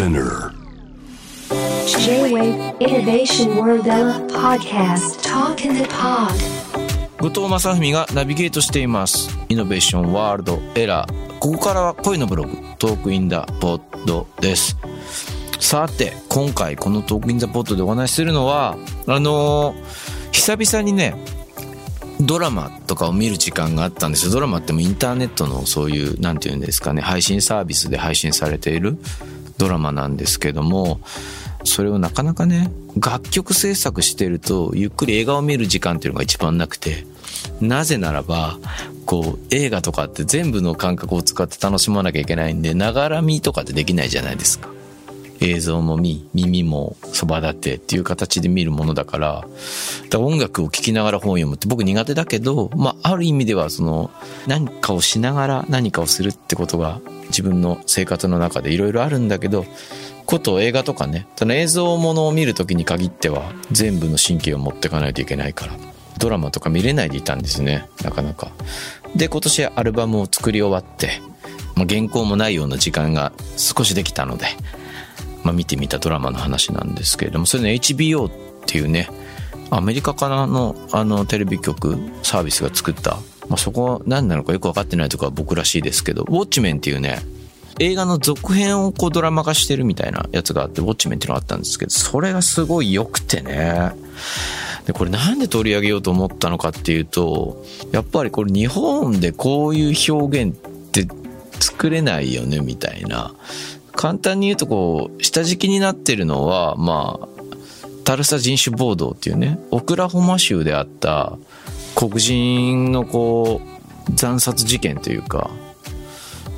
Spinner. J-Wave Innovation World Podcast. Talk in the Pod. 後藤正文がナビゲートしています。 Innovation World ERA ここからはこのブロック。 Talk in the Pod です。さて今回この Talk in the Pod でお話しするのはあのー久々にねドラマとかを見る時間があったんです。よ。ドラマってもインターネットのそういう、なんていうんですかね、配信サービスで配信されているドラマなんですけども、それをなかなかね、楽曲制作してると、ゆっくり映画を見る時間っていうのが一番なくて、なぜならば、こう、映画とかって全部の感覚を使って楽しまなきゃいけないんで、ながらみとかってできないじゃないですか。映像も見、耳もそば立てっていう形で見るものだから、だから音楽を聴きながら本を読むって僕苦手だけど、まあ、ある意味ではその、何かをしながら何かをするってことが自分の生活の中でいろいろあるんだけど、こと映画とかね、その映像ものを見るときに限っては全部の神経を持っていかないといけないから、ドラマとか見れないでいたんですね、なかなか。で、今年アルバムを作り終わって、原稿もないような時間が少しできたので、まあ、見てみたドラマの話なんですけれども、それね、HBO っていうね、アメリカからのあのテレビ局サービスが作った、まあ、そこ何なのかよく分かってないとこは僕らしいですけど、ウォッチメンっていうね、映画の続編をこうドラマ化してるみたいなやつがあって、ウォッチメンっていうのがあったんですけど、それがすごい良くてね。で、これなんで取り上げようと思ったのかっていうと、やっぱりこれ日本でこういう表現って作れないよねみたいな。簡単に言うとこう、下敷きになってるのは、まあ、タルサ人種暴動っていうね、オクラホマ州であった黒人のこう、惨殺事件というか、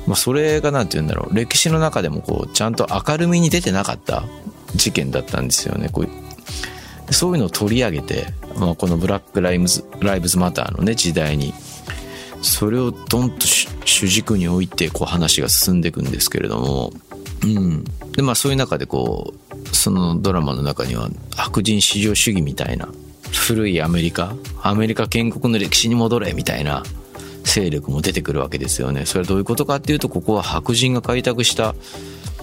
まあ、それが何て言うんだろう、歴史の中でもこう、ちゃんと明るみに出てなかった事件だったんですよね。こうそういうのを取り上げて、まあ、このブラックライブズ、ライブズマターのね、時代に、それをドンと主軸に置いて、こう話が進んでいくんですけれども、うん。で、まあそういう中でこう、そのドラマの中には白人至上主義みたいな、古いアメリカ、アメリカ建国の歴史に戻れみたいな勢力も出てくるわけですよね。それはどういうことかっていうと、ここは白人が開拓した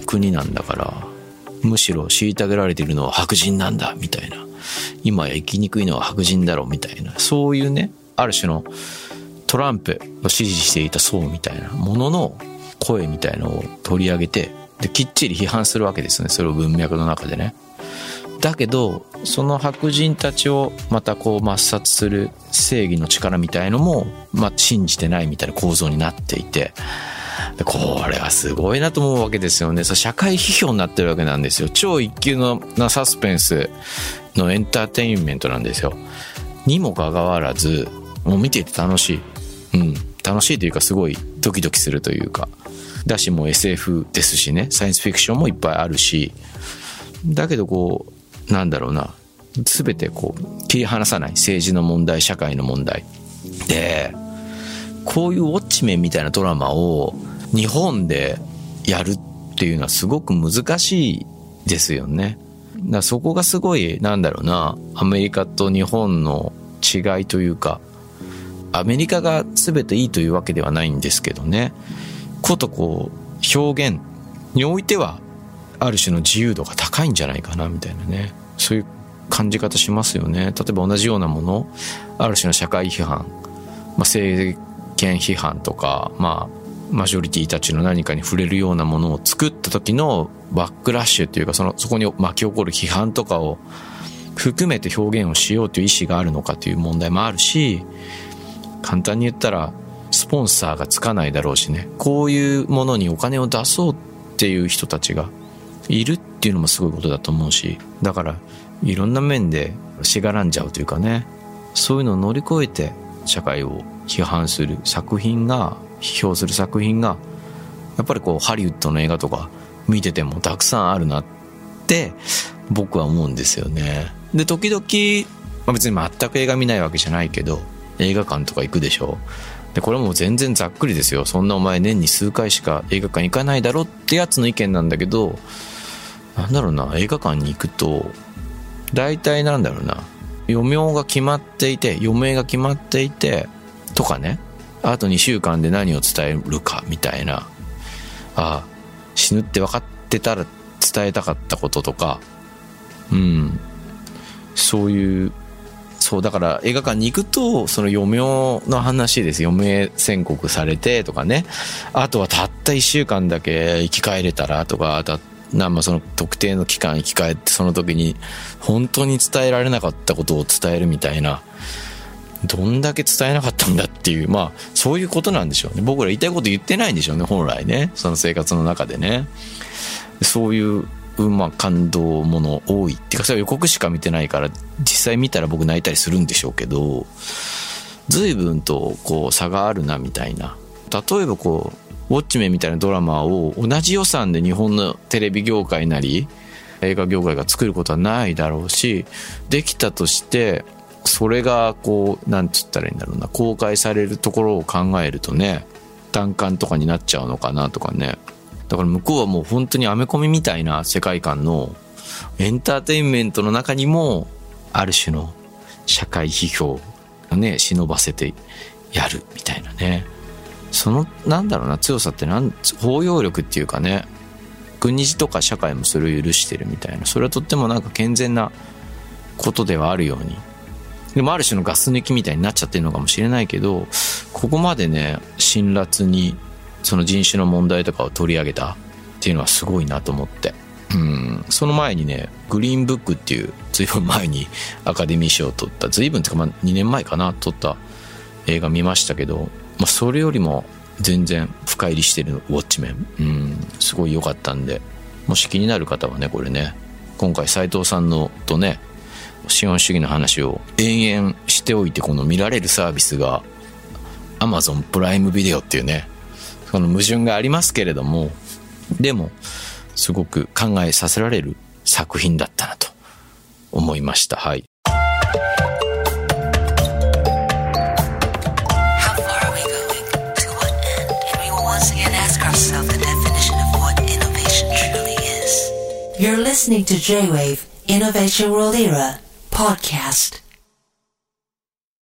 国なんだから、むしろ虐げられているのは白人なんだ、みたいな。今や生きにくいのは白人だろう、みたいな。そういうね、ある種のトランプを支持していた層みたいなものの声みたいのを取り上げて、で、きっちり批判するわけですね。それを文脈の中でね。だけど、その白人たちをまたこう抹殺する正義の力みたいのも、まあ、信じてないみたいな構造になっていて、これはすごいなと思うわけですよね。そ社会批評になってるわけなんですよ。超一級のなサスペンスのエンターテインメントなんですよ。にもかかわらず、もう見ていて楽しい。うん。楽しいというかすごいドキドキするというか。だしも SF ですしね、サイエンスフィクションもいっぱいあるし、だけどこう、なんだろうな、すべてこう、切り離さない政治の問題、社会の問題。で、こういうウォッチメンみたいなドラマを日本でやるっていうのはすごく難しいですよね。だそこがすごい、なんだろうな、アメリカと日本の違いというか、アメリカが全ていいというわけではないんですけどね。ことこう、表現においては、ある種の自由度が高いんじゃないかな、みたいなね。そういう感じ方しますよね。例えば同じようなもの、ある種の社会批判、まあ、政権批判とか、まあ、マジョリティたちの何かに触れるようなものを作った時のバックラッシュっていうか、その、そこに巻き起こる批判とかを含めて表現をしようという意思があるのかという問題もあるし、簡単に言ったら、スポンサーがつかないだろうしね。こういうものにお金を出そうっていう人たちがいるっていうのもすごいことだと思うしだからいろんな面でしがらんじゃうというかね。そういうのを乗り越えて社会を批判する作品が批評する作品がやっぱりこうハリウッドの映画とか見ててもたくさんあるなって僕は思うんですよね。で時々、まあ、別に全く映画見ないわけじゃないけど映画館とか行くでしょ？で、これも全然ざっくりですよ。そんなお前年に数回しか映画館行かないだろってやつの意見なんだけど、なんだろうな、映画館に行くと、大体なんだろうな、余命が決まっていて、余命が決まっていて、とかね、あと2週間で何を伝えるか、みたいな、ああ、死ぬって分かってたら伝えたかったこととか、うん、そういう、そう、だから映画館に行くと、その余命の話です。余命宣告されてとかね。あとはたった一週間だけ生き返れたらとか、たなんまその特定の期間生き返ってその時に本当に伝えられなかったことを伝えるみたいな。どんだけ伝えなかったんだっていう、まあ、そういうことなんでしょうね。僕ら言いたいこと言ってないんでしょうね、本来ね。その生活の中でね。そういう、まあ、感動もの多いっていうか、それ予告しか見てないから、実際見たら僕泣いたりするんでしょうけど、随分と、こう、差があるな、みたいな。例えばこう、ウォッチメンみたいなドラマを同じ予算で日本のテレビ業界なり、映画業界が作ることはないだろうし、できたとして、それがこう、なんつったらいいんだろうな、公開されるところを考えるとね、単館とかになっちゃうのかなとかね。だから向こうはもう本当にアメコミみたいな世界観のエンターテインメントの中にも、ある種の社会批評をね、忍ばせてやるみたいなね。その、なんだろうな、強さってなん、包容力っていうかね、国事とか社会もそれを許してるみたいな。それはとってもなんか健全なことではあるようにでもある種のガス抜きみたいになっちゃってるのかもしれないけど、ここまでね、辛辣にその人種の問題とかを取り上げたっていうのはすごいなと思って。うん、その前にね、グリーンブックっていう、ずいぶん前にアカデミー賞を取った、ずいぶんってかまあ2年前かな、撮った映画見ましたけど、まあそれよりも全然深入りしてるウォッチメン。うん、すごい良かったんで、もし気になる方はね、これね、今回斉藤さんのとね、資本主義の話を延々しておいてこの見られるサービスが Amazon プライムビデオっていうねその矛盾がありますけれどもでもすごく考えさせられる作品だったなと思いましたはい You're listening to J-Wave Innovation World Era podcast.